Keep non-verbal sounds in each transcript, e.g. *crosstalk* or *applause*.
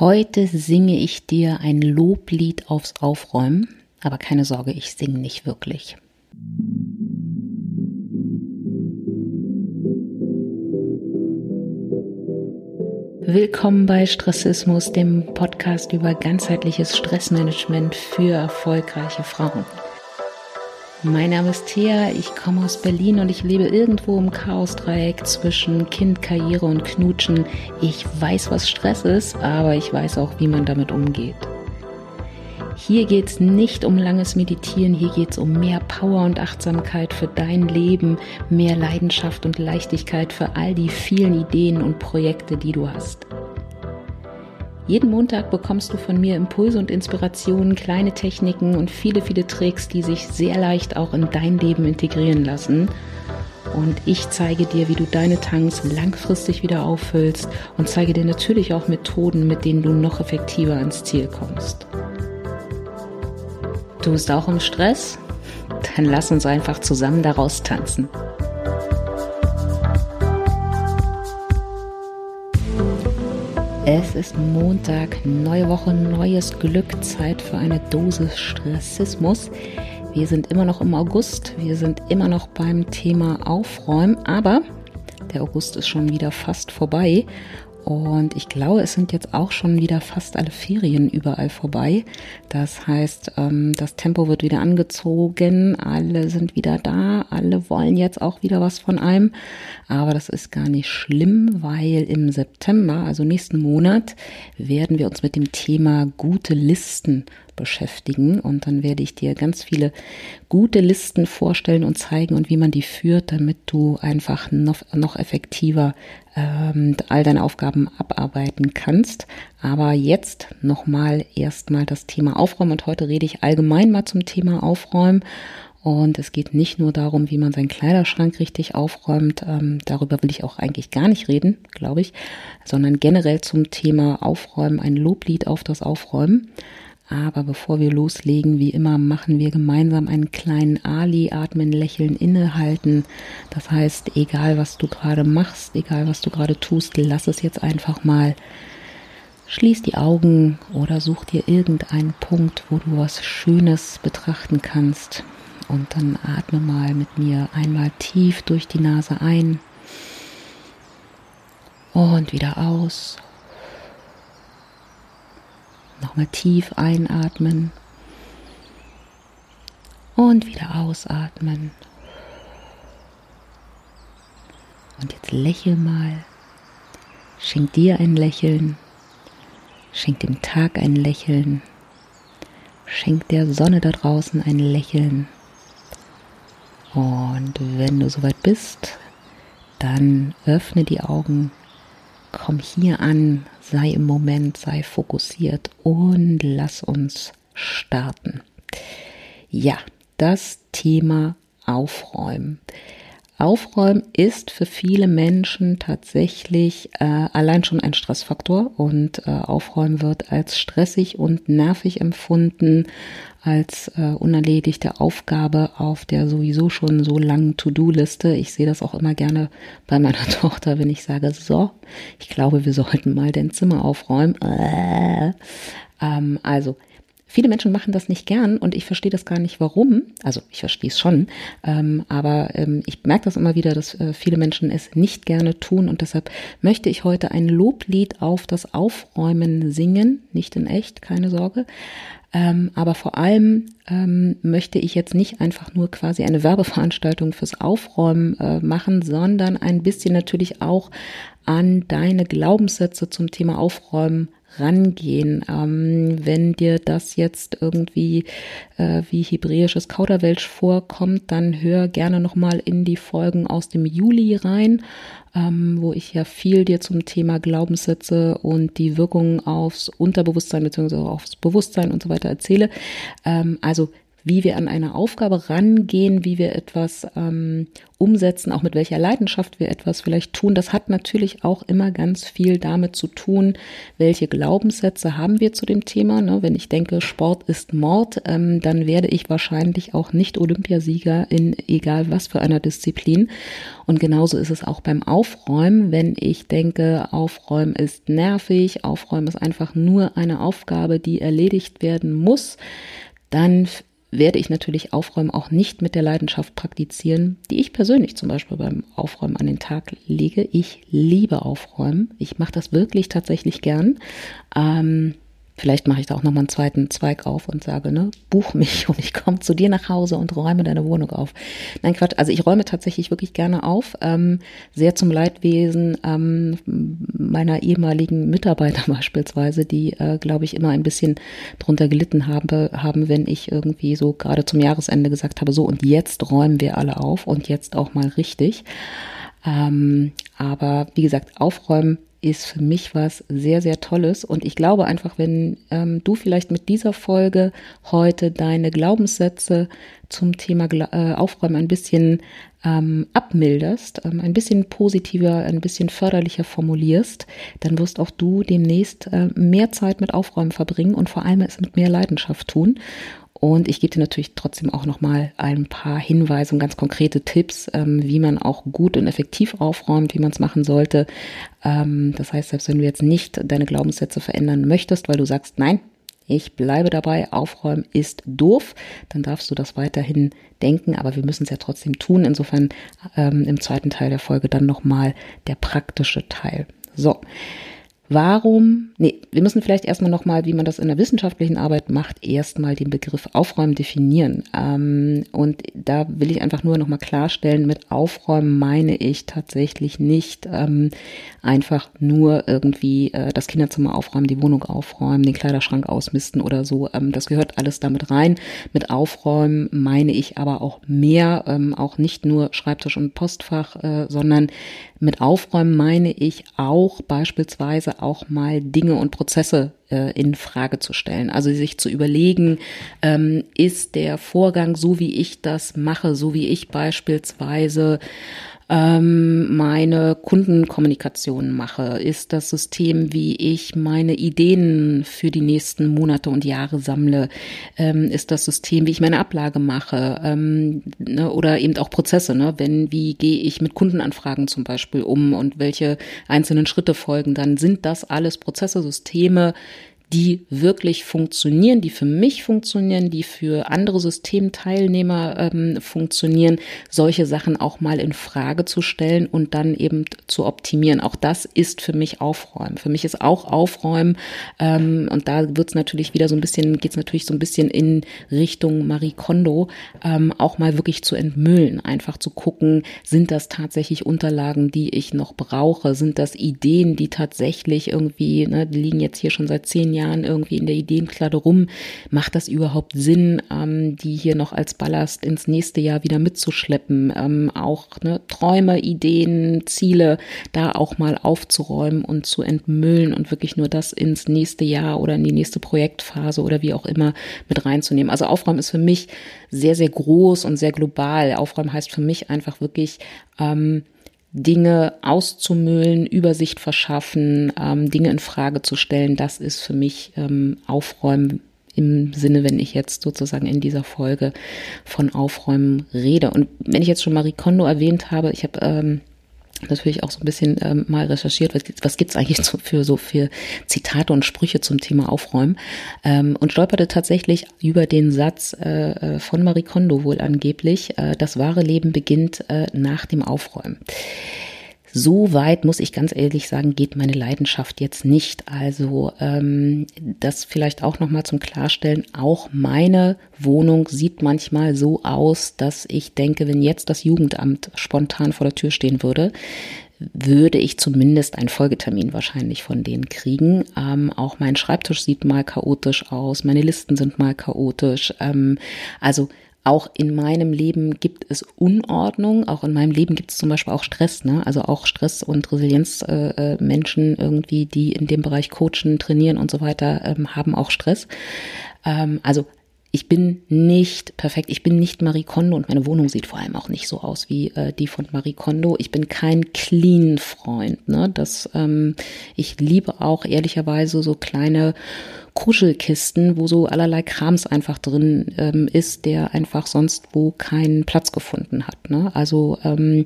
Heute singe ich dir ein Loblied aufs Aufräumen, aber keine Sorge, ich singe nicht wirklich. Willkommen bei Stressismus, dem Podcast über ganzheitliches Stressmanagement für erfolgreiche Frauen. Mein Name ist Thea, ich komme aus Berlin und ich lebe irgendwo im Chaosdreieck zwischen Kind, Karriere und Knutschen. Ich weiß, was Stress ist, aber ich weiß auch, wie man damit umgeht. Hier geht es nicht um langes Meditieren, hier geht es um mehr Power und Achtsamkeit für dein Leben, mehr Leidenschaft und Leichtigkeit für all die vielen Ideen und Projekte, die du hast. Jeden Montag bekommst du von mir Impulse und Inspirationen, kleine Techniken und viele, viele Tricks, die sich sehr leicht auch in dein Leben integrieren lassen. Und ich zeige dir, wie du deine Tanks langfristig wieder auffüllst und zeige dir natürlich auch Methoden, mit denen du noch effektiver ans Ziel kommst. Du bist auch im Stress? Dann lass uns einfach zusammen daraus tanzen. Es ist Montag, neue Woche, neues Glück, Zeit für eine Dose Stressismus. Wir sind immer noch im August, wir sind immer noch beim Thema Aufräumen, aber der August ist schon wieder fast vorbei und ich glaube, es sind jetzt auch schon wieder fast alle Ferien überall vorbei. Das heißt, ähm, das Tempo wird wieder angezogen, alle sind wieder da, alle wollen jetzt auch wieder was von einem. Aber das ist gar nicht schlimm, weil im September, also nächsten Monat, werden wir uns mit dem Thema gute Listen beschäftigen. Und dann werde ich dir ganz viele gute Listen vorstellen und zeigen und wie man die führt, damit du einfach noch, noch effektiver ähm, all deine Aufgaben abarbeiten kannst. Aber jetzt nochmal erstmal das Thema Aufräumen. Und heute rede ich allgemein mal zum Thema Aufräumen. Und es geht nicht nur darum, wie man seinen Kleiderschrank richtig aufräumt, ähm, darüber will ich auch eigentlich gar nicht reden, glaube ich, sondern generell zum Thema Aufräumen, ein Loblied auf das Aufräumen. Aber bevor wir loslegen, wie immer, machen wir gemeinsam einen kleinen Ali, atmen, lächeln, innehalten. Das heißt, egal was du gerade machst, egal was du gerade tust, lass es jetzt einfach mal. Schließ die Augen oder such dir irgendeinen Punkt, wo du was Schönes betrachten kannst. Und dann atme mal mit mir einmal tief durch die Nase ein und wieder aus. Nochmal tief einatmen und wieder ausatmen. Und jetzt lächel mal. Schenk dir ein Lächeln. Schenk dem Tag ein Lächeln. Schenk der Sonne da draußen ein Lächeln. Und wenn du soweit bist, dann öffne die Augen, komm hier an, sei im Moment, sei fokussiert und lass uns starten. Ja, das Thema Aufräumen. Aufräumen ist für viele Menschen tatsächlich äh, allein schon ein Stressfaktor und äh, Aufräumen wird als stressig und nervig empfunden, als äh, unerledigte Aufgabe auf der sowieso schon so langen To-Do-Liste. Ich sehe das auch immer gerne bei meiner *laughs* Tochter, wenn ich sage, so, ich glaube, wir sollten mal dein Zimmer aufräumen. Äh, ähm, also Viele Menschen machen das nicht gern und ich verstehe das gar nicht, warum. Also ich verstehe es schon, ähm, aber ähm, ich merke das immer wieder, dass äh, viele Menschen es nicht gerne tun und deshalb möchte ich heute ein Loblied auf das Aufräumen singen, nicht in echt, keine Sorge. Ähm, aber vor allem ähm, möchte ich jetzt nicht einfach nur quasi eine Werbeveranstaltung fürs Aufräumen äh, machen, sondern ein bisschen natürlich auch an deine Glaubenssätze zum Thema Aufräumen rangehen. Ähm, wenn dir das jetzt irgendwie äh, wie hebräisches Kauderwelsch vorkommt, dann hör gerne nochmal in die Folgen aus dem Juli rein, ähm, wo ich ja viel dir zum Thema Glaubenssätze und die Wirkung aufs Unterbewusstsein bzw. aufs Bewusstsein und so weiter erzähle. Ähm, also wie wir an eine Aufgabe rangehen, wie wir etwas ähm, umsetzen, auch mit welcher Leidenschaft wir etwas vielleicht tun, das hat natürlich auch immer ganz viel damit zu tun, welche Glaubenssätze haben wir zu dem Thema. Ne? Wenn ich denke, Sport ist Mord, ähm, dann werde ich wahrscheinlich auch nicht Olympiasieger in egal was für einer Disziplin. Und genauso ist es auch beim Aufräumen. Wenn ich denke, Aufräumen ist nervig, Aufräumen ist einfach nur eine Aufgabe, die erledigt werden muss, dann werde ich natürlich Aufräumen auch nicht mit der Leidenschaft praktizieren, die ich persönlich zum Beispiel beim Aufräumen an den Tag lege. Ich liebe Aufräumen. Ich mache das wirklich tatsächlich gern. Ähm, Vielleicht mache ich da auch nochmal einen zweiten Zweig auf und sage, ne, buch mich *laughs* und ich komme zu dir nach Hause und räume deine Wohnung auf. Nein, Quatsch, also ich räume tatsächlich wirklich gerne auf, ähm, sehr zum Leidwesen ähm, meiner ehemaligen Mitarbeiter *laughs* beispielsweise, die, äh, glaube ich, immer ein bisschen drunter gelitten habe, haben, wenn ich irgendwie so gerade zum Jahresende gesagt habe, so und jetzt räumen wir alle auf und jetzt auch mal richtig. Ähm, aber wie gesagt, aufräumen ist für mich was sehr, sehr Tolles. Und ich glaube einfach, wenn ähm, du vielleicht mit dieser Folge heute deine Glaubenssätze zum Thema äh, Aufräumen ein bisschen ähm, abmilderst, ähm, ein bisschen positiver, ein bisschen förderlicher formulierst, dann wirst auch du demnächst äh, mehr Zeit mit Aufräumen verbringen und vor allem es mit mehr Leidenschaft tun. Und ich gebe dir natürlich trotzdem auch nochmal ein paar Hinweise und ganz konkrete Tipps, ähm, wie man auch gut und effektiv aufräumt, wie man es machen sollte. Ähm, das heißt, selbst wenn du jetzt nicht deine Glaubenssätze verändern möchtest, weil du sagst, nein, ich bleibe dabei, aufräumen ist doof, dann darfst du das weiterhin denken, aber wir müssen es ja trotzdem tun. Insofern ähm, im zweiten Teil der Folge dann nochmal der praktische Teil. So. Warum, nee, wir müssen vielleicht erstmal nochmal, wie man das in der wissenschaftlichen Arbeit macht, erstmal den Begriff Aufräumen definieren. Ähm, und da will ich einfach nur nochmal klarstellen, mit Aufräumen meine ich tatsächlich nicht ähm, einfach nur irgendwie äh, das Kinderzimmer aufräumen, die Wohnung aufräumen, den Kleiderschrank ausmisten oder so. Ähm, das gehört alles damit rein. Mit Aufräumen meine ich aber auch mehr, auch nicht nur Schreibtisch und Postfach, äh, sondern mit Aufräumen meine ich auch beispielsweise auch mal Dinge und Prozesse äh, in Frage zu stellen. Also sich zu überlegen, ähm, ist der Vorgang so, wie ich das mache, so wie ich beispielsweise ähm, meine Kundenkommunikation mache? Ist das System, wie ich meine Ideen für die nächsten Monate und Jahre sammle? Ähm, ist das System, wie ich meine Ablage mache? Ähm, ne, oder eben auch Prozesse, ne? Wenn, wie gehe ich mit Kundenanfragen zum Beispiel um und welche einzelnen Schritte folgen dann? Sind das alles Prozesse, Systeme, die wirklich funktionieren, die für mich funktionieren, die für andere Systemteilnehmer ähm, funktionieren, solche Sachen auch mal in Frage zu stellen und dann eben zu optimieren. Auch das ist für mich Aufräumen. Für mich ist auch Aufräumen ähm, und da wird es natürlich wieder so ein bisschen, geht es natürlich so ein bisschen in Richtung Marie Kondo, ähm, auch mal wirklich zu entmüllen, einfach zu gucken, sind das tatsächlich Unterlagen, die ich noch brauche, sind das Ideen, die tatsächlich irgendwie, ne, die liegen jetzt hier schon seit zehn Jahren Jahren irgendwie in der Ideenklade rum. Macht das überhaupt Sinn, ähm, die hier noch als Ballast ins nächste Jahr wieder mitzuschleppen? Ähm, auch ne, Träume, Ideen, Ziele da auch mal aufzuräumen und zu entmüllen und wirklich nur das ins nächste Jahr oder in die nächste Projektphase oder wie auch immer mit reinzunehmen. Also Aufräumen ist für mich sehr, sehr groß und sehr global. Aufräumen heißt für mich einfach wirklich, ähm, Dinge auszumüllen, Übersicht verschaffen, ähm, Dinge in Frage zu stellen, das ist für mich ähm, Aufräumen im Sinne, wenn ich jetzt sozusagen in dieser Folge von Aufräumen rede. Und wenn ich jetzt schon Marie Kondo erwähnt habe, ich habe ähm, natürlich auch so ein bisschen ähm, mal recherchiert, was, was gibt's eigentlich so für so für Zitate und Sprüche zum Thema Aufräumen ähm, und stolperte tatsächlich über den Satz äh, äh, von Marie Kondo wohl angeblich, äh, das wahre Leben beginnt äh, nach dem Aufräumen. So weit muss ich ganz ehrlich sagen, geht meine Leidenschaft jetzt nicht. Also ähm, das vielleicht auch noch mal zum Klarstellen. Auch meine Wohnung sieht manchmal so aus, dass ich denke, wenn jetzt das Jugendamt spontan vor der Tür stehen würde, würde ich zumindest einen Folgetermin wahrscheinlich von denen kriegen. Ähm, auch mein Schreibtisch sieht mal chaotisch aus, meine Listen sind mal chaotisch. Ähm, also auch in meinem Leben gibt es Unordnung, auch in meinem Leben gibt es zum Beispiel auch Stress, ne? Also auch Stress und Resilienz äh, äh, irgendwie, die in dem Bereich coachen, trainieren und so weiter, ähm, haben auch Stress. Ähm, also ich bin nicht perfekt. Ich bin nicht Marie Kondo und meine Wohnung sieht vor allem auch nicht so aus wie äh, die von Marie Kondo. Ich bin kein Clean-Freund. Ne? Das, ähm, ich liebe auch ehrlicherweise so kleine Kuschelkisten, wo so allerlei Krams einfach drin ähm, ist, der einfach sonst wo keinen Platz gefunden hat. Ne? Also ähm,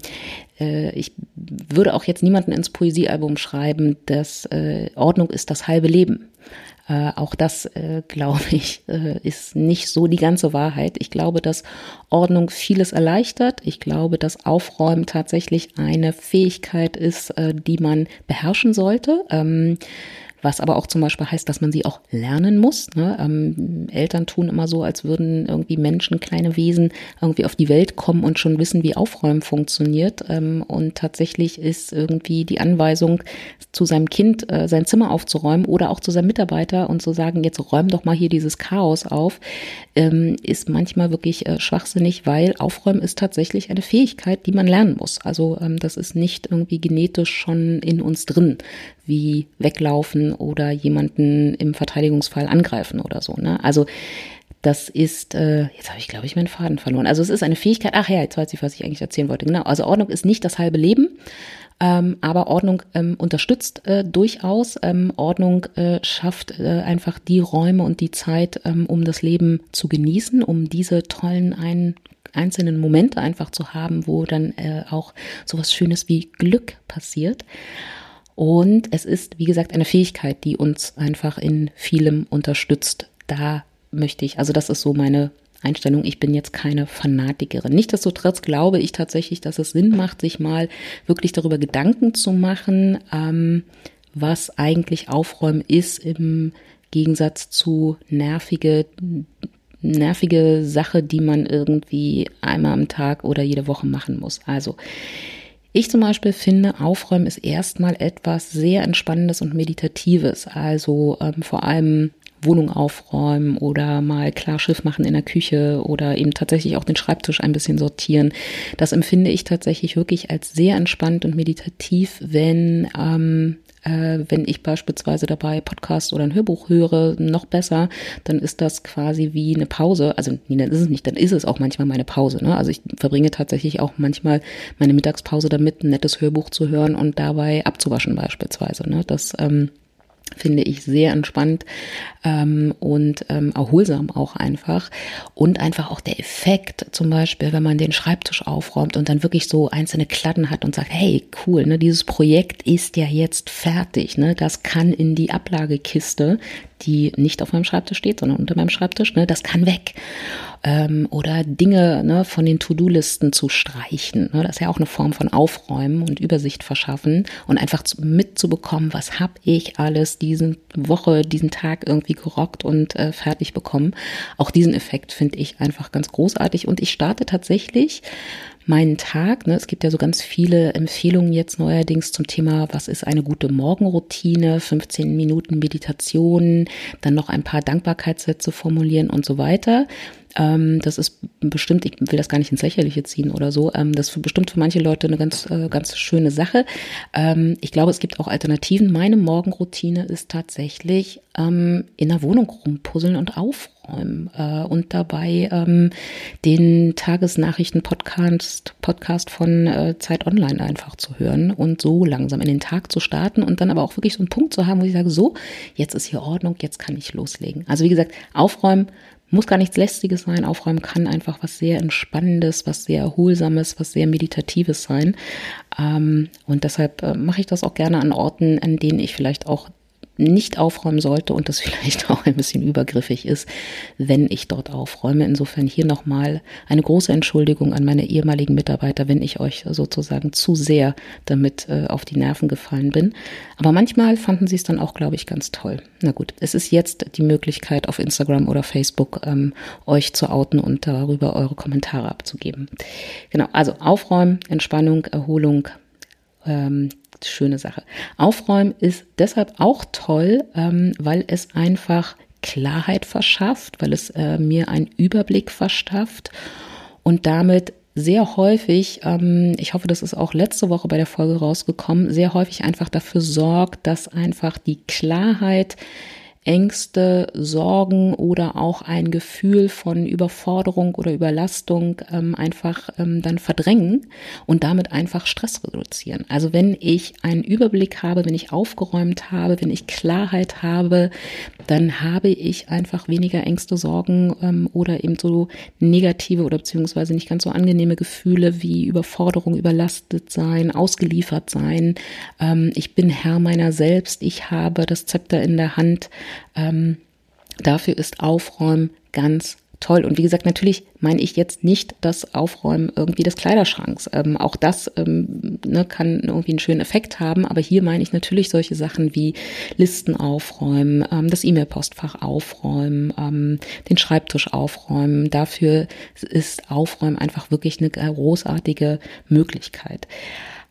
äh, ich würde auch jetzt niemanden ins Poesiealbum schreiben, dass äh, Ordnung ist das halbe Leben. Äh, auch das, äh, glaube ich, äh, ist nicht so die ganze Wahrheit. Ich glaube, dass Ordnung vieles erleichtert. Ich glaube, dass Aufräumen tatsächlich eine Fähigkeit ist, äh, die man beherrschen sollte. Ähm, was aber auch zum Beispiel heißt, dass man sie auch lernen muss. Ne? Ähm, Eltern tun immer so, als würden irgendwie Menschen, kleine Wesen irgendwie auf die Welt kommen und schon wissen, wie Aufräumen funktioniert. Ähm, und tatsächlich ist irgendwie die Anweisung zu seinem Kind, äh, sein Zimmer aufzuräumen oder auch zu seinem Mitarbeiter und zu sagen, jetzt räum doch mal hier dieses Chaos auf, ähm, ist manchmal wirklich äh, schwachsinnig, weil Aufräumen ist tatsächlich eine Fähigkeit, die man lernen muss. Also ähm, das ist nicht irgendwie genetisch schon in uns drin, wie weglaufen oder jemanden im Verteidigungsfall angreifen oder so. Ne? Also das ist, äh, jetzt habe ich, glaube ich, meinen Faden verloren. Also es ist eine Fähigkeit, ach ja, jetzt weiß ich, was ich eigentlich erzählen wollte. Genau, also Ordnung ist nicht das halbe Leben, ähm, aber Ordnung ähm, unterstützt äh, durchaus. Ähm, Ordnung äh, schafft äh, einfach die Räume und die Zeit, ähm, um das Leben zu genießen, um diese tollen ein einzelnen Momente einfach zu haben, wo dann äh, auch sowas Schönes wie Glück passiert. Und es ist, wie gesagt, eine Fähigkeit, die uns einfach in vielem unterstützt. Da möchte ich, also das ist so meine Einstellung. Ich bin jetzt keine Fanatikerin. Nichtsdestotrotz glaube ich tatsächlich, dass es Sinn macht, sich mal wirklich darüber Gedanken zu machen, ähm, was eigentlich Aufräumen ist im Gegensatz zu nervige, nervige Sache, die man irgendwie einmal am Tag oder jede Woche machen muss. Also ich zum Beispiel finde, Aufräumen ist erstmal etwas sehr Entspannendes und Meditatives. Also ähm, vor allem Wohnung aufräumen oder mal klar Schiff machen in der Küche oder eben tatsächlich auch den Schreibtisch ein bisschen sortieren. Das empfinde ich tatsächlich wirklich als sehr entspannt und meditativ, wenn ähm, äh, wenn ich beispielsweise dabei Podcast oder ein Hörbuch höre, noch besser, dann ist das quasi wie eine Pause. Also nee, dann ist es nicht, dann ist es auch manchmal meine Pause. Ne? Also ich verbringe tatsächlich auch manchmal meine Mittagspause damit, ein nettes Hörbuch zu hören und dabei abzuwaschen beispielsweise. Ne? Das ähm, finde ich sehr entspannt ähm, und ähm, erholsam auch einfach. Und einfach auch der Effekt, zum Beispiel, wenn man den Schreibtisch aufräumt und dann wirklich so einzelne Kladden hat und sagt, hey, cool, ne, dieses Projekt ist ja jetzt fertig, ne, das kann in die Ablagekiste, die nicht auf meinem Schreibtisch steht, sondern unter meinem Schreibtisch, ne, das kann weg ähm, oder Dinge ne, von den To-Do-Listen zu streichen. Ne? Das ist ja auch eine Form von Aufräumen und Übersicht verschaffen und einfach mitzubekommen, was habe ich alles diesen Woche, diesen Tag irgendwie gerockt und äh, fertig bekommen. Auch diesen Effekt finde ich einfach ganz großartig und ich starte tatsächlich meinen Tag. Ne? Es gibt ja so ganz viele Empfehlungen jetzt neuerdings zum Thema, was ist eine gute Morgenroutine, 15 Minuten Meditation, dann noch ein paar Dankbarkeitssätze formulieren und so weiter. Ähm, das ist bestimmt, ich will das gar nicht ins Lächerliche ziehen oder so, ähm, das ist bestimmt für manche Leute eine ganz, äh, ganz schöne Sache. Ähm, ich glaube, es gibt auch Alternativen. Meine Morgenroutine ist tatsächlich ähm, in der Wohnung rumpuzzeln und aufräumen äh, und dabei ähm, den Tagesnachrichten-Podcast Podcast von äh, Zeit Online einfach zu hören und so langsam in den Tag zu starten und dann aber auch wirklich so einen Punkt zu haben, wo ich sage, so, jetzt ist hier Ordnung, jetzt kann ich loslegen. Also wie gesagt, aufräumen, muss gar nichts Lästiges sein. Aufräumen kann einfach was sehr Entspannendes, was sehr Erholsames, was sehr Meditatives sein. Ähm, und deshalb äh, mache ich das auch gerne an Orten, an denen ich vielleicht auch nicht aufräumen sollte und das *laughs* vielleicht auch ein bisschen übergriffig ist, wenn ich dort aufräume. Insofern hier nochmal eine große Entschuldigung an meine ehemaligen Mitarbeiter, wenn ich euch sozusagen zu sehr damit äh, auf die Nerven gefallen bin. Aber manchmal fanden sie es dann auch, glaube ich, ganz toll. Na gut, es ist jetzt die Möglichkeit auf Instagram oder Facebook ähm, euch zu outen und darüber eure Kommentare abzugeben. Genau, also Aufräumen, Entspannung, Erholung, ähm, schöne Sache. Aufräumen ist deshalb auch toll, ähm, weil es einfach Klarheit verschafft, weil es äh, mir einen Überblick verschafft und damit sehr häufig, ähm, ich hoffe, das ist auch letzte Woche bei der Folge rausgekommen, sehr häufig einfach dafür sorgt, dass einfach die Klarheit Ängste, Sorgen oder auch ein Gefühl von Überforderung oder Überlastung ähm, einfach ähm, dann verdrängen und damit einfach Stress reduzieren. Also wenn ich einen Überblick habe, wenn ich aufgeräumt habe, wenn ich Klarheit habe, dann habe ich einfach weniger Ängste, Sorgen ähm, oder eben so negative oder beziehungsweise nicht ganz so angenehme Gefühle wie Überforderung, überlastet sein, ausgeliefert sein. Ähm, ich bin Herr meiner selbst, ich habe das Zepter in der Hand ähm, dafür ist Aufräumen ganz toll. Und wie gesagt, natürlich meine ich jetzt nicht das Aufräumen irgendwie des Kleiderschranks. Ähm, auch das ähm, ne, kann irgendwie einen schönen Effekt haben. Aber hier meine ich natürlich solche Sachen wie Listen aufräumen, ähm, das E-Mail-Postfach aufräumen, ähm, den Schreibtisch aufräumen. Dafür ist Aufräumen einfach wirklich eine großartige Möglichkeit.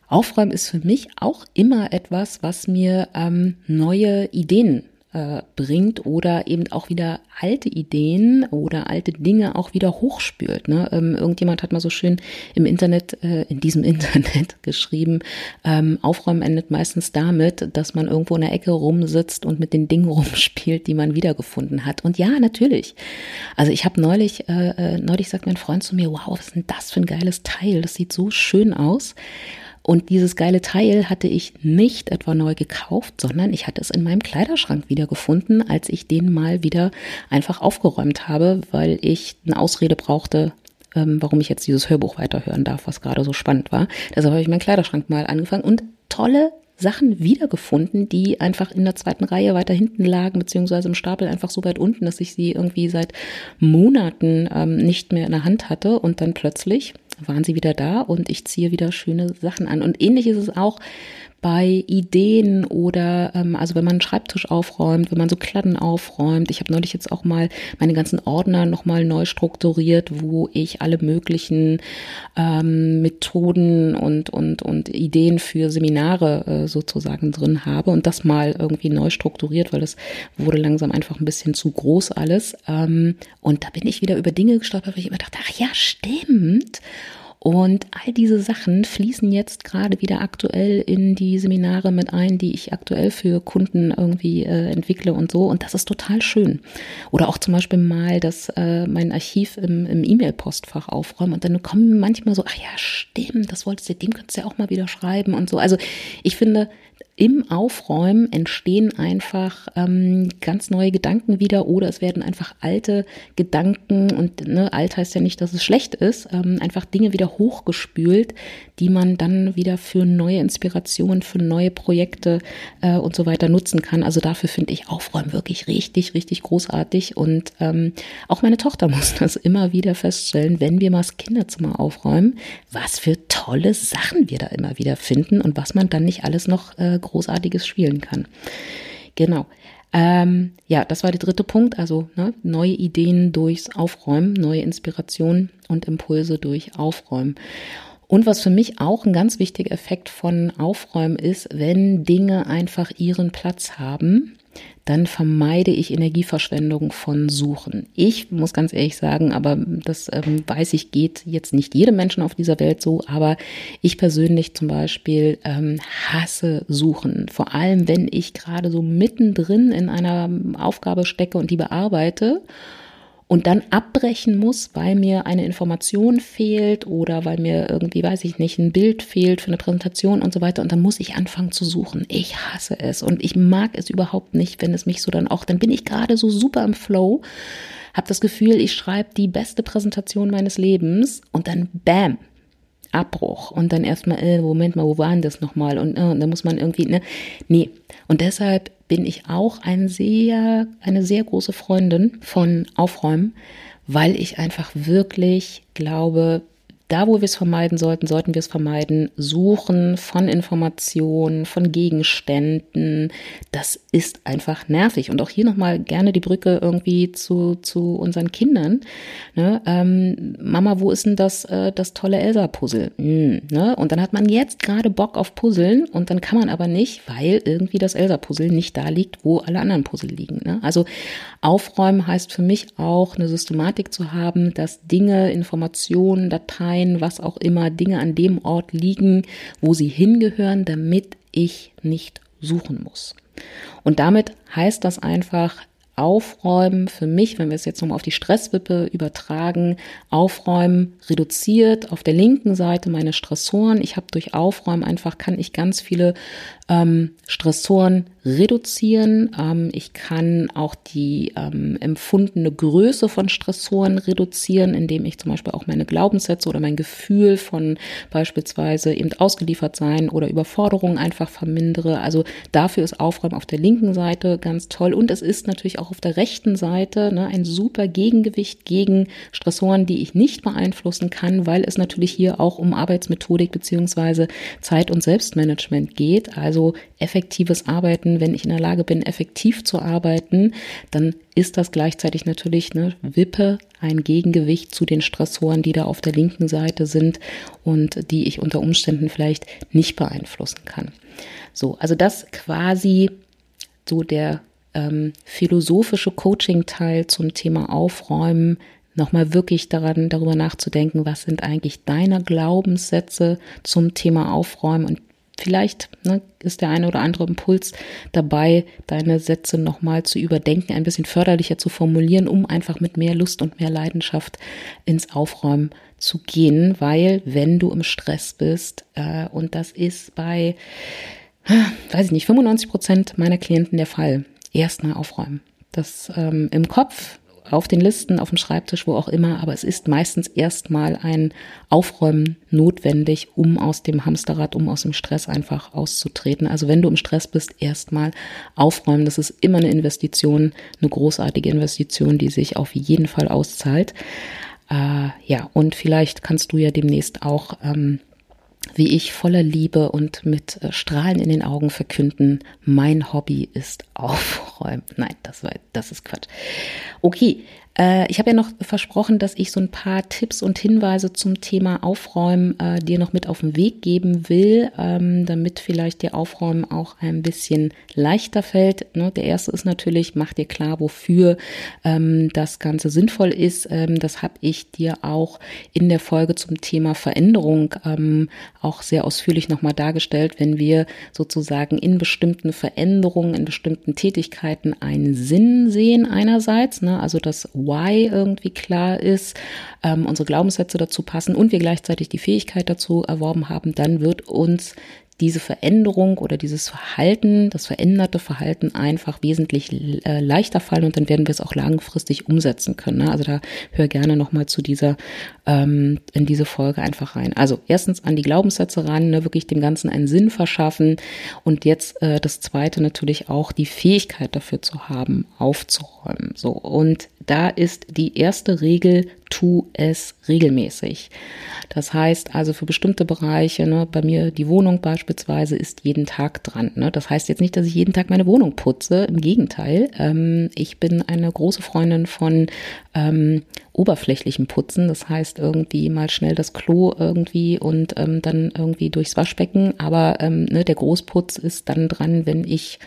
Aufräumen ist für mich auch immer etwas, was mir ähm, neue Ideen äh, bringt oder eben auch wieder alte Ideen oder alte Dinge auch wieder hochspült. Ne? Ähm, irgendjemand hat mal so schön im Internet, äh, in diesem *laughs* Internet geschrieben, ähm, Aufräumen endet meistens damit, dass man irgendwo in der Ecke rumsitzt und mit den Dingen *laughs* rumspielt, die man wiedergefunden hat. Und ja, natürlich. Also ich habe neulich, äh, äh, neulich sagt mein Freund zu mir, wow, was ist denn das für ein geiles Teil? Das sieht so schön aus. Und dieses geile Teil hatte ich nicht etwa neu gekauft, sondern ich hatte es in meinem Kleiderschrank wiedergefunden, als ich den mal wieder einfach aufgeräumt habe, weil ich eine Ausrede brauchte, ähm, warum ich jetzt dieses Hörbuch weiterhören darf, was gerade so spannend war. Deshalb habe ich meinen Kleiderschrank mal angefangen und tolle Sachen wiedergefunden, die einfach in der zweiten Reihe weiter hinten lagen, beziehungsweise im Stapel einfach so weit unten, dass ich sie irgendwie seit Monaten ähm, nicht mehr in der Hand hatte und dann plötzlich waren sie wieder da und ich ziehe wieder schöne Sachen an. Und ähnlich ist es auch bei Ideen oder ähm, also wenn man einen Schreibtisch aufräumt, wenn man so Kladden aufräumt. Ich habe neulich jetzt auch mal meine ganzen Ordner nochmal neu strukturiert, wo ich alle möglichen ähm, Methoden und, und, und Ideen für Seminare äh, sozusagen drin habe und das mal irgendwie neu strukturiert, weil das wurde langsam einfach ein bisschen zu groß alles. Ähm, und da bin ich wieder über Dinge gestolpert, weil ich immer dachte, ach ja, stimmt. Und all diese Sachen fließen jetzt gerade wieder aktuell in die Seminare mit ein, die ich aktuell für Kunden irgendwie äh, entwickle und so. Und das ist total schön. Oder auch zum Beispiel mal das äh, mein Archiv im, im E-Mail-Postfach aufräumen. Und dann kommen manchmal so, ach ja, stimmt, das wolltest du, dem könntest du ja auch mal wieder schreiben und so. Also ich finde, im Aufräumen entstehen einfach ähm, ganz neue Gedanken wieder oder es werden einfach alte Gedanken und ne, alt heißt ja nicht, dass es schlecht ist, ähm, einfach Dinge wieder hochgespült, die man dann wieder für neue Inspirationen, für neue Projekte äh, und so weiter nutzen kann. Also dafür finde ich Aufräumen wirklich richtig, richtig großartig und ähm, auch meine Tochter *laughs* muss das immer wieder feststellen, wenn wir mal das Kinderzimmer aufräumen, was für tolle Sachen wir da immer wieder finden und was man dann nicht alles noch äh, Großartiges spielen kann. Genau. Ähm, ja, das war der dritte Punkt, also ne, neue Ideen durchs Aufräumen, neue Inspirationen und Impulse durch Aufräumen. Und was für mich auch ein ganz wichtiger Effekt von Aufräumen ist, wenn Dinge einfach ihren Platz haben, dann vermeide ich Energieverschwendung von Suchen. Ich muss ganz ehrlich sagen, aber das ähm, weiß ich, geht jetzt nicht jedem Menschen auf dieser Welt so, aber ich persönlich zum Beispiel ähm, hasse Suchen. Vor allem, wenn ich gerade so mittendrin in einer Aufgabe stecke und die bearbeite und dann abbrechen muss, weil mir eine Information fehlt oder weil mir irgendwie, weiß ich nicht, ein Bild fehlt für eine Präsentation und so weiter. Und dann muss ich anfangen zu suchen. Ich hasse es und ich mag es überhaupt nicht, wenn es mich so dann auch, dann bin ich gerade so super im Flow, habe das Gefühl, ich schreibe die beste Präsentation meines Lebens und dann bam, Abbruch und dann erstmal, äh, Moment mal, wo war denn das nochmal? Und, äh, und dann muss man irgendwie, ne? Nee. Und deshalb bin ich auch ein sehr, eine sehr große Freundin von Aufräumen, weil ich einfach wirklich glaube, da, wo wir es vermeiden sollten, sollten wir es vermeiden. Suchen von Informationen, von Gegenständen, das ist einfach nervig. Und auch hier nochmal gerne die Brücke irgendwie zu, zu unseren Kindern. Ne? Ähm, Mama, wo ist denn das, äh, das tolle Elsa-Puzzle? Hm, ne? Und dann hat man jetzt gerade Bock auf Puzzeln und dann kann man aber nicht, weil irgendwie das Elsa-Puzzle nicht da liegt, wo alle anderen Puzzle liegen. Ne? Also aufräumen heißt für mich auch eine Systematik zu haben, dass Dinge, Informationen, Dateien, Dateien, was auch immer, Dinge an dem Ort liegen, wo sie hingehören, damit ich nicht suchen muss. Und damit heißt das einfach, Aufräumen für mich, wenn wir es jetzt nochmal auf die Stresswippe übertragen, Aufräumen reduziert auf der linken Seite meine Stressoren. Ich habe durch Aufräumen einfach, kann ich ganz viele ähm, Stressoren reduzieren. Ähm, ich kann auch die ähm, empfundene Größe von Stressoren reduzieren, indem ich zum Beispiel auch meine Glaubenssätze oder mein Gefühl von beispielsweise eben ausgeliefert sein oder Überforderung einfach vermindere. Also dafür ist Aufräumen auf der linken Seite ganz toll. Und es ist natürlich auch auf der rechten Seite ne, ein super Gegengewicht gegen Stressoren, die ich nicht beeinflussen kann, weil es natürlich hier auch um Arbeitsmethodik beziehungsweise Zeit- und Selbstmanagement geht. Also effektives Arbeiten, wenn ich in der Lage bin, effektiv zu arbeiten, dann ist das gleichzeitig natürlich eine Wippe, ein Gegengewicht zu den Stressoren, die da auf der linken Seite sind und die ich unter Umständen vielleicht nicht beeinflussen kann. So, also das quasi so der ähm, philosophische Coaching-Teil zum Thema Aufräumen, nochmal wirklich daran, darüber nachzudenken, was sind eigentlich deine Glaubenssätze zum Thema Aufräumen und Vielleicht ne, ist der eine oder andere Impuls dabei, deine Sätze nochmal zu überdenken, ein bisschen förderlicher zu formulieren, um einfach mit mehr Lust und mehr Leidenschaft ins Aufräumen zu gehen, weil wenn du im Stress bist, äh, und das ist bei, weiß ich nicht, 95 Prozent meiner Klienten der Fall, erstmal aufräumen. Das ähm, im Kopf auf den Listen, auf dem Schreibtisch, wo auch immer, aber es ist meistens erstmal ein Aufräumen notwendig, um aus dem Hamsterrad, um aus dem Stress einfach auszutreten. Also wenn du im Stress bist, erstmal aufräumen. Das ist immer eine Investition, eine großartige Investition, die sich auf jeden Fall auszahlt. Äh, ja, und vielleicht kannst du ja demnächst auch ähm, wie ich voller Liebe und mit äh, Strahlen in den Augen verkünden, mein Hobby ist Aufräumen. Nein, das war, das ist Quatsch. Okay, äh, ich habe ja noch versprochen, dass ich so ein paar Tipps und Hinweise zum Thema Aufräumen äh, dir noch mit auf den Weg geben will, ähm, damit vielleicht dir Aufräumen auch ein bisschen leichter fällt. Ne? Der erste ist natürlich, mach dir klar, wofür ähm, das Ganze sinnvoll ist. Ähm, das habe ich dir auch in der Folge zum Thema Veränderung ähm, auch sehr ausführlich nochmal dargestellt, wenn wir sozusagen in bestimmten Veränderungen, in bestimmten Tätigkeiten einen Sinn sehen einerseits, ne? also das Why irgendwie klar ist, ähm, unsere Glaubenssätze dazu passen und wir gleichzeitig die Fähigkeit dazu erworben haben, dann wird uns diese Veränderung oder dieses Verhalten, das veränderte Verhalten einfach wesentlich äh, leichter fallen und dann werden wir es auch langfristig umsetzen können. Ne? Also da hör gerne nochmal zu dieser, ähm, in diese Folge einfach rein. Also erstens an die Glaubenssätze ran, ne? wirklich dem Ganzen einen Sinn verschaffen und jetzt äh, das zweite natürlich auch die Fähigkeit dafür zu haben, aufzuräumen. So und da ist die erste Regel, tu es regelmäßig. Das heißt also für bestimmte Bereiche, ne, bei mir die Wohnung beispielsweise ist jeden Tag dran. Ne? Das heißt jetzt nicht, dass ich jeden Tag meine Wohnung putze. Im Gegenteil, ähm, ich bin eine große Freundin von ähm, oberflächlichem Putzen. Das heißt irgendwie mal schnell das Klo irgendwie und ähm, dann irgendwie durchs Waschbecken. Aber ähm, ne, der Großputz ist dann dran, wenn ich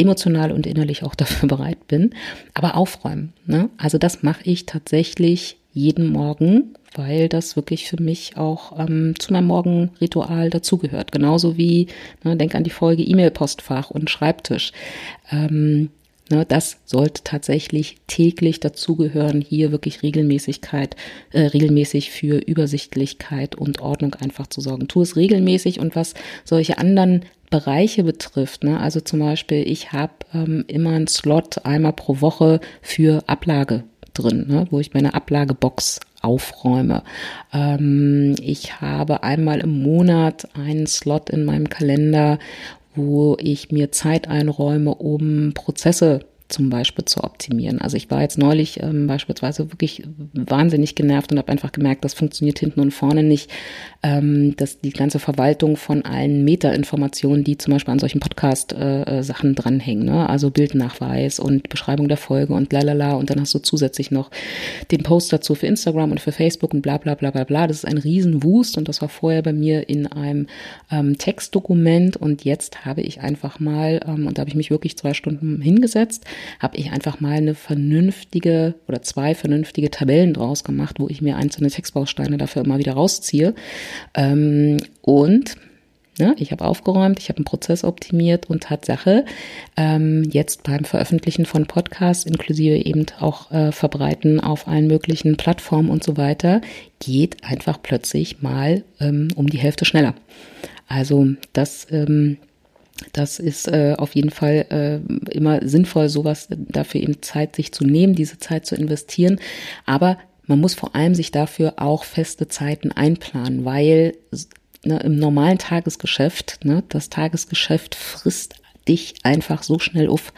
emotional und innerlich auch *laughs* dafür bereit bin. Aber aufräumen. Ne? Also das mache ich tatsächlich jeden Morgen, weil das wirklich für mich auch ähm, zu meinem Morgenritual dazugehört. Genauso wie, ne, denk an die Folge E-Mail-Postfach und Schreibtisch. Ähm, ne, das sollte tatsächlich täglich dazugehören, hier wirklich Regelmäßigkeit, äh, regelmäßig für Übersichtlichkeit und Ordnung einfach zu sorgen. Tu es regelmäßig und was solche anderen Bereiche betrifft, ne, also zum Beispiel, ich habe ähm, immer einen Slot einmal pro Woche für Ablage drin, ne, wo ich meine Ablagebox aufräume. Ähm, ich habe einmal im Monat einen Slot in meinem Kalender, wo ich mir Zeit einräume, um Prozesse zum Beispiel zu optimieren. Also ich war jetzt neulich ähm, beispielsweise wirklich wahnsinnig genervt und habe einfach gemerkt, das funktioniert hinten und vorne nicht, ähm, dass die ganze Verwaltung von allen Metainformationen, die zum Beispiel an solchen Podcast-Sachen äh, dranhängen, ne? also Bildnachweis und Beschreibung der Folge und lalala und dann hast du zusätzlich noch den Post dazu für Instagram und für Facebook und bla bla bla bla bla. Das ist ein Riesenwust und das war vorher bei mir in einem ähm, Textdokument und jetzt habe ich einfach mal, ähm, und da habe ich mich wirklich zwei Stunden hingesetzt, habe ich einfach mal eine vernünftige oder zwei vernünftige Tabellen draus gemacht, wo ich mir einzelne Textbausteine dafür immer wieder rausziehe. Ähm, und Ne? Ich habe aufgeräumt, ich habe einen Prozess optimiert und Tatsache, ähm, jetzt beim Veröffentlichen von Podcasts, inklusive eben auch äh, Verbreiten auf allen möglichen Plattformen und so weiter, geht einfach plötzlich mal ähm, um die Hälfte schneller. Also das ähm, das ist äh, auf jeden Fall äh, immer sinnvoll, sowas dafür eben Zeit sich zu nehmen, diese Zeit zu investieren. Aber man muss vor allem sich dafür auch feste Zeiten einplanen, weil ne, im normalen Tagesgeschäft, ne, das Tagesgeschäft frisst dich einfach so schnell auf.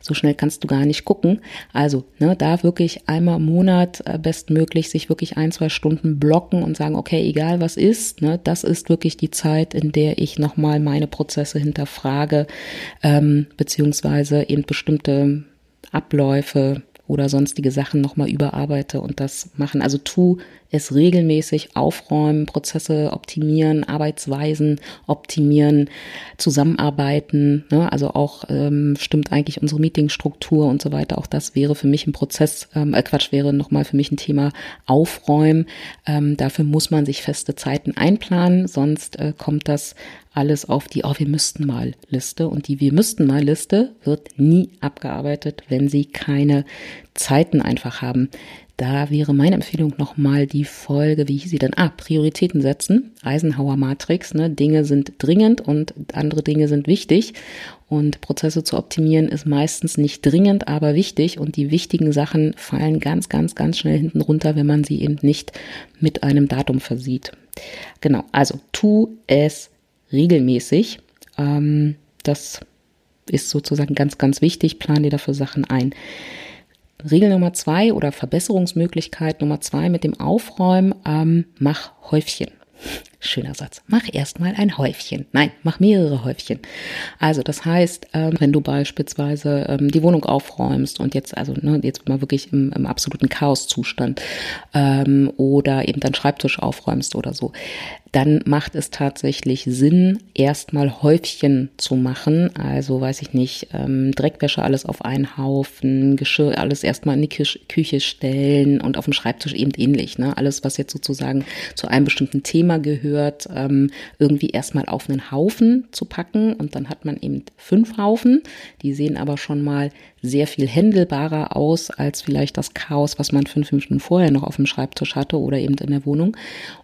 So schnell kannst du gar nicht gucken. Also, ne, da wirklich einmal im Monat äh, bestmöglich sich wirklich ein, zwei Stunden blocken und sagen, okay, egal was ist, ne, das ist wirklich die Zeit, in der ich nochmal meine Prozesse hinterfrage, ähm, beziehungsweise eben bestimmte Abläufe oder sonstige Sachen nochmal überarbeite und das machen. Also tu es regelmäßig aufräumen, Prozesse optimieren, Arbeitsweisen optimieren, zusammenarbeiten. Ne? Also auch ähm, stimmt eigentlich unsere Meetingstruktur und so weiter. Auch das wäre für mich ein Prozess, ähm, äh, Quatsch, wäre nochmal für mich ein Thema Aufräumen. Ähm, dafür muss man sich feste Zeiten einplanen, sonst äh, kommt das alles auf die, oh, wir müssten mal Liste. Und die Wir müssten mal Liste wird nie abgearbeitet, wenn sie keine Zeiten einfach haben. Da wäre meine Empfehlung nochmal die Folge, wie hieß sie denn? Ah, Prioritäten setzen, Eisenhower Matrix. Ne? Dinge sind dringend und andere Dinge sind wichtig. Und Prozesse zu optimieren ist meistens nicht dringend, aber wichtig. Und die wichtigen Sachen fallen ganz, ganz, ganz schnell hinten runter, wenn man sie eben nicht mit einem Datum versieht. Genau, also tu es regelmäßig. Ähm, das ist sozusagen ganz, ganz wichtig. Plan dir dafür Sachen ein. Regel Nummer zwei oder Verbesserungsmöglichkeit Nummer zwei mit dem Aufräumen, ähm, mach Häufchen. Schöner Satz. Mach erstmal ein Häufchen. Nein, mach mehrere Häufchen. Also das heißt, ähm, wenn du beispielsweise ähm, die Wohnung aufräumst und jetzt, also ne, jetzt mal wirklich im, im absoluten Chaoszustand ähm, oder eben deinen Schreibtisch aufräumst oder so, dann macht es tatsächlich Sinn, erstmal Häufchen zu machen. Also weiß ich nicht, ähm, Dreckwäsche alles auf einen Haufen, Geschirr alles erstmal in die Küche, Küche stellen und auf dem Schreibtisch eben ähnlich. Ne? Alles, was jetzt sozusagen zu einem bestimmten Thema gehört, ähm, irgendwie erstmal auf einen Haufen zu packen. Und dann hat man eben fünf Haufen. Die sehen aber schon mal sehr viel händelbarer aus als vielleicht das Chaos, was man fünf Minuten vorher noch auf dem Schreibtisch hatte oder eben in der Wohnung.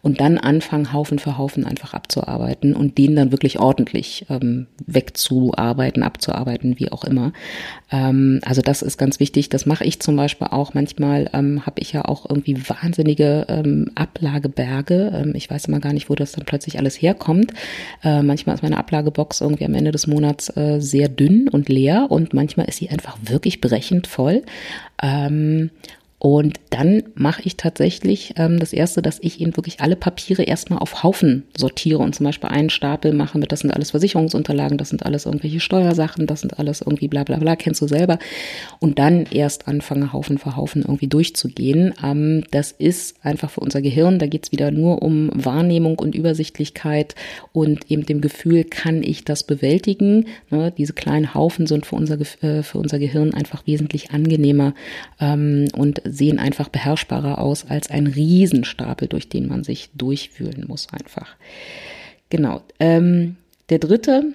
Und dann anfangen, Haufen für Haufen einfach abzuarbeiten und den dann wirklich ordentlich ähm, wegzuarbeiten, abzuarbeiten, wie auch immer. Ähm, also das ist ganz wichtig. Das mache ich zum Beispiel auch. Manchmal ähm, habe ich ja auch irgendwie wahnsinnige ähm, Ablageberge. Ähm, ich weiß immer gar nicht, wo das dann plötzlich alles herkommt. Äh, manchmal ist meine Ablagebox irgendwie am Ende des Monats äh, sehr dünn und leer und manchmal ist sie einfach wirklich brechend voll. Ähm, und dann mache ich tatsächlich ähm, das erste, dass ich eben wirklich alle Papiere erstmal auf Haufen sortiere und zum Beispiel einen Stapel mache mit, das sind alles Versicherungsunterlagen, das sind alles irgendwelche Steuersachen, das sind alles irgendwie bla bla bla, kennst du selber. Und dann erst anfange, Haufen für Haufen irgendwie durchzugehen. Ähm, das ist einfach für unser Gehirn, da geht's wieder nur um Wahrnehmung und Übersichtlichkeit und eben dem Gefühl, kann ich das bewältigen? Ne? Diese kleinen Haufen sind für unser, äh, für unser Gehirn einfach wesentlich angenehmer ähm, und sehen einfach beherrschbarer aus als ein Riesenstapel, durch den man sich durchwühlen muss einfach. Genau. Ähm, der dritte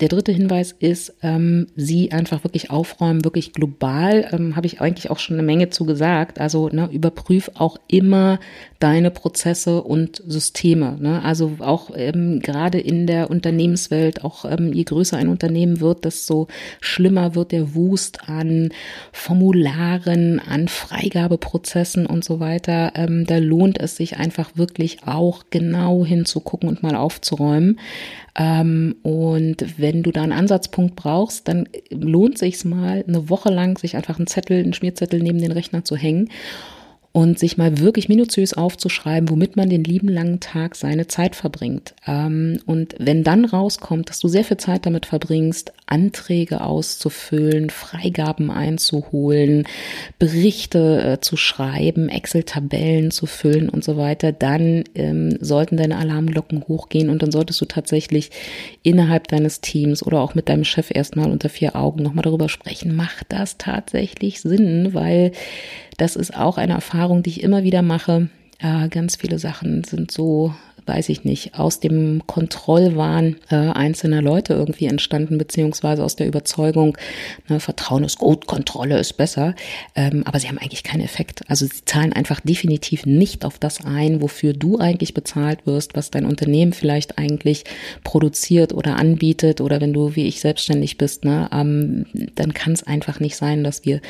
der dritte Hinweis ist, ähm, sie einfach wirklich aufräumen, wirklich global, ähm, habe ich eigentlich auch schon eine Menge zu gesagt. Also ne, überprüf auch immer deine Prozesse und Systeme. Ne? Also auch ähm, gerade in der Unternehmenswelt, auch ähm, je größer ein Unternehmen wird, desto schlimmer wird der Wust an Formularen, an Freigabeprozessen und so weiter. Ähm, da lohnt es sich einfach wirklich auch genau hinzugucken und mal aufzuräumen. Ähm, und wenn du da einen Ansatzpunkt brauchst, dann lohnt sich's mal, eine Woche lang sich einfach einen Zettel, einen Schmierzettel neben den Rechner zu hängen und sich mal wirklich minutiös aufzuschreiben, womit man den lieben langen Tag seine Zeit verbringt. Ähm, und wenn dann rauskommt, dass du sehr viel Zeit damit verbringst, Anträge auszufüllen, Freigaben einzuholen, Berichte äh, zu schreiben, Excel-Tabellen zu füllen und so weiter, dann ähm, sollten deine Alarmglocken hochgehen und dann solltest du tatsächlich innerhalb deines Teams oder auch mit deinem Chef erstmal unter vier Augen nochmal darüber sprechen, macht das tatsächlich Sinn, weil das ist auch eine Erfahrung, die ich immer wieder mache. Äh, ganz viele Sachen sind so weiß ich nicht, aus dem Kontrollwahn äh, einzelner Leute irgendwie entstanden, beziehungsweise aus der Überzeugung, ne, Vertrauen ist gut, Kontrolle ist besser. Ähm, aber sie haben eigentlich keinen Effekt. Also sie zahlen einfach definitiv nicht auf das ein, wofür du eigentlich bezahlt wirst, was dein Unternehmen vielleicht eigentlich produziert oder anbietet oder wenn du wie ich selbstständig bist, ne, ähm, dann kann es einfach nicht sein, dass wir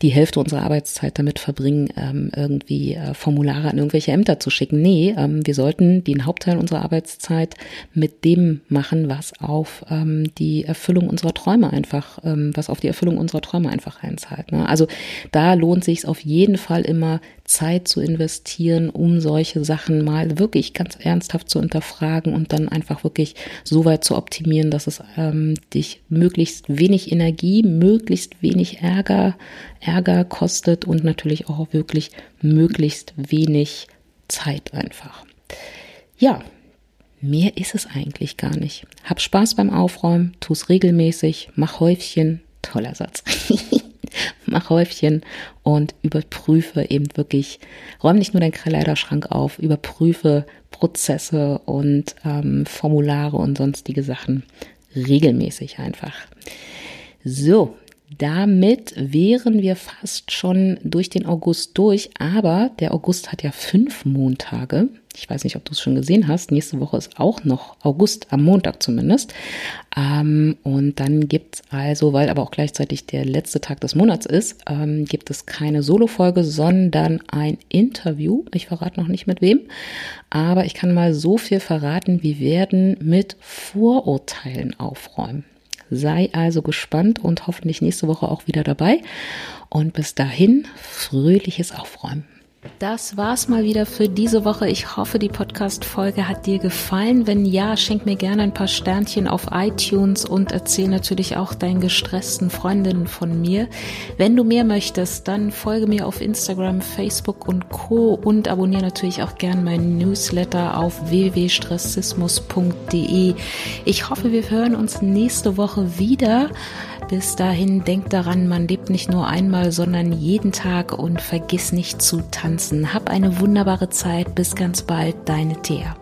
die Hälfte unserer Arbeitszeit damit verbringen, ähm, irgendwie äh, Formulare an irgendwelche Ämter zu schicken. Nee, ähm, wir sollten Hauptteil unserer Arbeitszeit mit dem machen, was auf ähm, die Erfüllung unserer Träume einfach, ähm, was auf die Erfüllung unserer Träume einfach einzahlt. Ne? Also da lohnt sich auf jeden Fall immer, Zeit zu investieren, um solche Sachen mal wirklich ganz ernsthaft zu hinterfragen und dann einfach wirklich so weit zu optimieren, dass es ähm, dich möglichst wenig Energie, möglichst wenig Ärger, Ärger kostet und natürlich auch wirklich möglichst wenig Zeit einfach. Ja, mehr ist es eigentlich gar nicht. Hab Spaß beim Aufräumen, tu's regelmäßig, mach Häufchen. Toller Satz. *laughs* mach Häufchen und überprüfe eben wirklich, räum nicht nur deinen Kleiderschrank auf, überprüfe Prozesse und ähm, Formulare und sonstige Sachen regelmäßig einfach. So, damit wären wir fast schon durch den August durch, aber der August hat ja fünf Montage. Ich weiß nicht, ob du es schon gesehen hast. Nächste Woche ist auch noch August, am Montag zumindest. Ähm, und dann gibt's also, weil aber auch gleichzeitig der letzte Tag des Monats ist, ähm, gibt es keine Solo-Folge, sondern ein Interview. Ich verrate noch nicht mit wem, aber ich kann mal so viel verraten, wir werden mit Vorurteilen aufräumen. Sei also gespannt und hoffentlich nächste Woche auch wieder dabei. Und bis dahin fröhliches Aufräumen. Das war's mal wieder für diese Woche. Ich hoffe, die Podcast-Folge hat dir gefallen. Wenn ja, schenk mir gerne ein paar Sternchen auf iTunes und erzähl natürlich auch deinen gestressten Freundinnen von mir. Wenn du mehr möchtest, dann folge mir auf Instagram, Facebook und Co. und abonniere natürlich auch gerne meinen Newsletter auf www.stressismus.de. Ich hoffe, wir hören uns nächste Woche wieder. Bis dahin denk daran, man lebt nicht nur einmal, sondern jeden Tag und vergiss nicht zu tanzen. Hab eine wunderbare Zeit. Bis ganz bald, deine Thea.